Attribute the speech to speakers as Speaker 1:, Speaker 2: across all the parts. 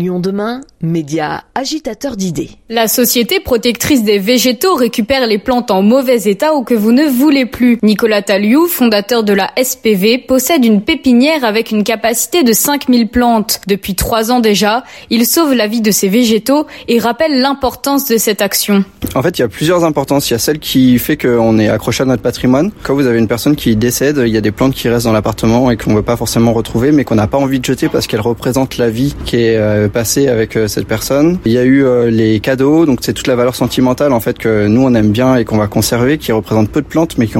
Speaker 1: Lyon demain, média agitateur d'idées.
Speaker 2: La société protectrice des végétaux récupère les plantes en mauvais état ou que vous ne voulez plus. Nicolas Taliou, fondateur de la SPV, possède une pépinière avec une capacité de 5000 plantes. Depuis trois ans déjà, il sauve la vie de ces végétaux et rappelle l'importance de cette action.
Speaker 3: En fait, il y a plusieurs importances. Il y a celle qui fait qu'on est accroché à notre patrimoine. Quand vous avez une personne qui décède, il y a des plantes qui restent dans l'appartement et qu'on ne veut pas forcément retrouver, mais qu'on n'a pas envie de jeter parce qu'elles représentent la vie qui est passé avec euh, cette personne. Il y a eu euh, les cadeaux, donc c'est toute la valeur sentimentale en fait que nous on aime bien et qu'on va conserver, qui représentent peu de plantes mais qui,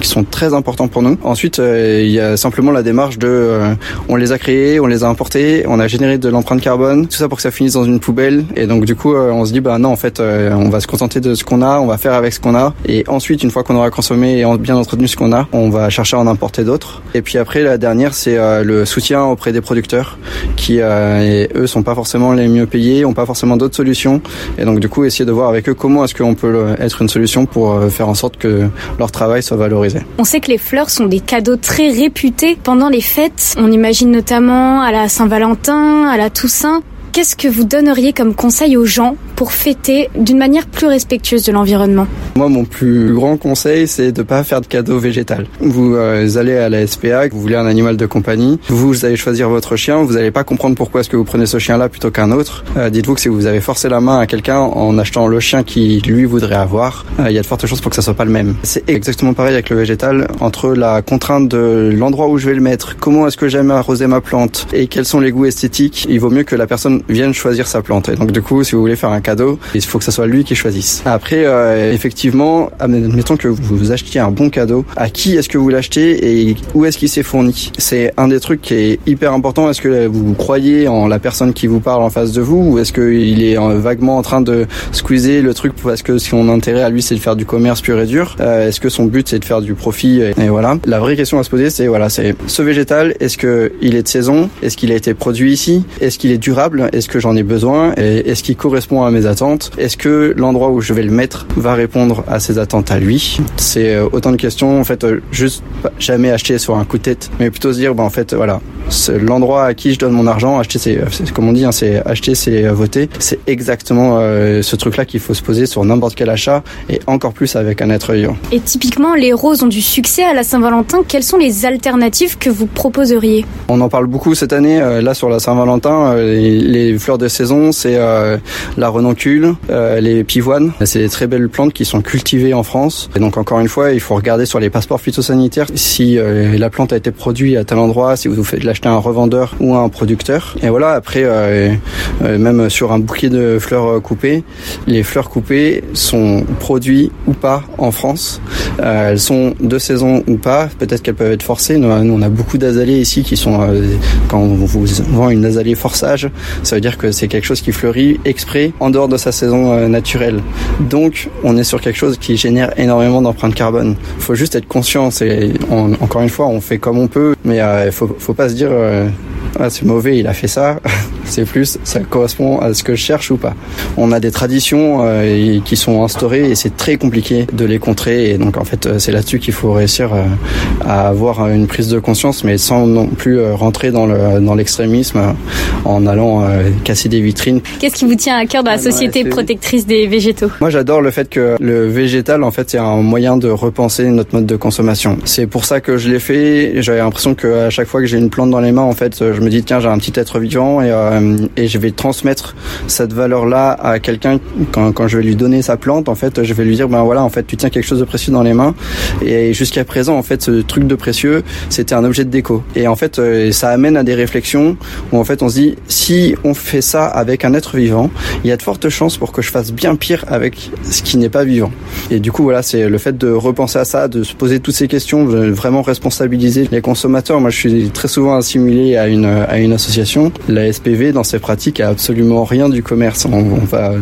Speaker 3: qui sont très importants pour nous. Ensuite, euh, il y a simplement la démarche de, on les a créés, on les a importés, on a généré de l'empreinte carbone, tout ça pour que ça finisse dans une poubelle. Et donc du coup, on se dit bah non en fait, on va se contenter de ce qu'on a, on va faire avec ce qu'on a. Et ensuite, une fois qu'on aura consommé et bien entretenu ce qu'on a, on va chercher à en importer d'autres. Et puis après, la dernière, c'est le soutien auprès des producteurs qui, eux, sont pas forcément les mieux payés, ont pas forcément d'autres solutions. Et donc du coup, essayer de voir avec eux comment est-ce qu'on peut être une solution pour euh, faire en sorte que leur travail soit valorisé.
Speaker 2: On sait que les fleurs sont des cadeaux très réputés pendant les fêtes. On imagine notamment à la Saint-Valentin, à la Toussaint. Qu'est-ce que vous donneriez comme conseil aux gens pour fêter d'une manière plus respectueuse de l'environnement?
Speaker 3: Moi, mon plus grand conseil, c'est de pas faire de cadeaux végétal. Vous euh, allez à la SPA, vous voulez un animal de compagnie, vous allez choisir votre chien, vous n'allez pas comprendre pourquoi est-ce que vous prenez ce chien-là plutôt qu'un autre. Euh, dites-vous que si vous avez forcé la main à quelqu'un en achetant le chien qui lui voudrait avoir, euh, il y a de fortes chances pour que ça soit pas le même. C'est exactement pareil avec le végétal. Entre la contrainte de l'endroit où je vais le mettre, comment est-ce que j'aime arroser ma plante et quels sont les goûts esthétiques, il vaut mieux que la personne vienne choisir sa plante. Et donc du coup, si vous voulez faire un cadeau, il faut que ce soit lui qui choisisse. Après, euh, effectivement, admettons que vous achetiez un bon cadeau, à qui est-ce que vous l'achetez et où est-ce qu'il s'est fourni? C'est un des trucs qui est hyper important. Est-ce que vous croyez en la personne qui vous parle en face de vous ou est-ce qu'il est euh, vaguement en train de squeezer le truc parce que son intérêt à lui c'est de faire du commerce pur et dur? Euh, Est-ce que son but c'est de faire du profit et, voilà. La vraie question à se poser c'est voilà, c'est ce végétal, est-ce que il est de saison? Est-ce qu'il a été produit ici? Est-ce qu'il est durable? Est-ce que j'en ai besoin est-ce qu'il correspond à mes attentes? Est-ce que l'endroit où je vais le mettre va répondre à ses attentes à lui? C'est euh, autant de questions. En fait euh, juste jamais acheter sur un coup de tête mais plutôt se dire bah en fait voilà l'endroit à qui je donne mon argent acheter c'est comme on dit hein, c'est acheter c'est voter c'est exactement euh, ce truc là qu'il faut se poser sur n'importe quel achat et encore plus avec un être vivant.
Speaker 2: Et typiquement les roses ont du succès à la Saint-Valentin, quelles sont les alternatives que vous proposeriez?
Speaker 3: On en parle beaucoup cette année là sur la Saint-Valentin les, les fleurs de saison, c'est euh, la renoncule, euh, les pivoines. C'est des très belles plantes qui sont cultivées en France. Et donc encore une fois, il faut regarder sur les passeports phytosanitaires si euh, la plante a été produite à tel endroit, si vous faites l'acheter à un revendeur ou un producteur. Et voilà, après, même sur un bouquet de fleurs coupées, les fleurs coupées sont produites ou pas en France. elles sont de saison ou pas. Peut-être qu'elles peuvent être forcées. Nous, on a beaucoup d'azalées ici qui sont, quand on vous vend une azalée forçage, ça veut dire que c'est quelque chose qui fleurit exprès en dehors de sa saison euh, naturelle. Donc, on est sur quelque chose qui génère énormément d'empreintes carbone. Faut juste être conscient. C'est encore une fois, on fait comme on peut, mais euh, il faut, faut pas se dire euh, ah, c'est mauvais, il a fait ça. C'est plus, ça correspond à ce que je cherche ou pas. On a des traditions euh, qui sont instaurées et c'est très compliqué de les contrer. Et donc en fait, euh, c'est là-dessus qu'il faut réussir euh, à avoir une prise de conscience, mais sans non plus rentrer dans le dans l'extrémisme en allant casser des vitrines.
Speaker 2: Qu'est-ce qui vous tient à cœur dans la ah, société protectrice des végétaux?
Speaker 3: Moi, j'adore le fait que le végétal, en fait, c'est un moyen de repenser notre mode de consommation. C'est pour ça que je l'ai fait. J'avais l'impression que à chaque fois que j'ai une plante dans les mains, en fait, je me dis tiens j'ai un petit être vivant et, euh, et je vais transmettre cette valeur là à quelqu'un quand, quand je vais lui donner sa plante en fait je vais lui dire ben voilà en fait tu tiens quelque chose de précieux dans les mains. Et jusqu'à présent en fait ce truc de précieux c'était un objet de déco. Et en fait euh, ça amène à des réflexions où en fait on se dit si on fait ça avec un être vivant il y a de fortes chances pour que je fasse bien pire avec ce qui n'est pas vivant. Et du coup voilà c'est le fait de repenser à ça de se poser toutes ces questions de vraiment responsabiliser les consommateurs. Moi je suis très souvent assimilé à une à une association. La SPV, dans ses pratiques, a absolument rien du commerce. On, va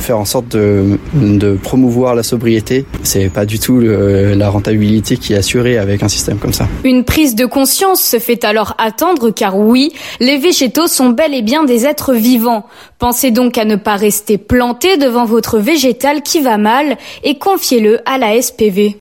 Speaker 3: faire en sorte de, de promouvoir la sobriété. C'est pas du tout la rentabilité qui est assurée avec un système comme ça.
Speaker 2: Une prise de conscience se fait alors attendre car oui, les végétaux sont bel et bien des êtres vivants. Pensez donc à ne pas rester planté devant votre végétal qui va mal et confiez-le à la SPV.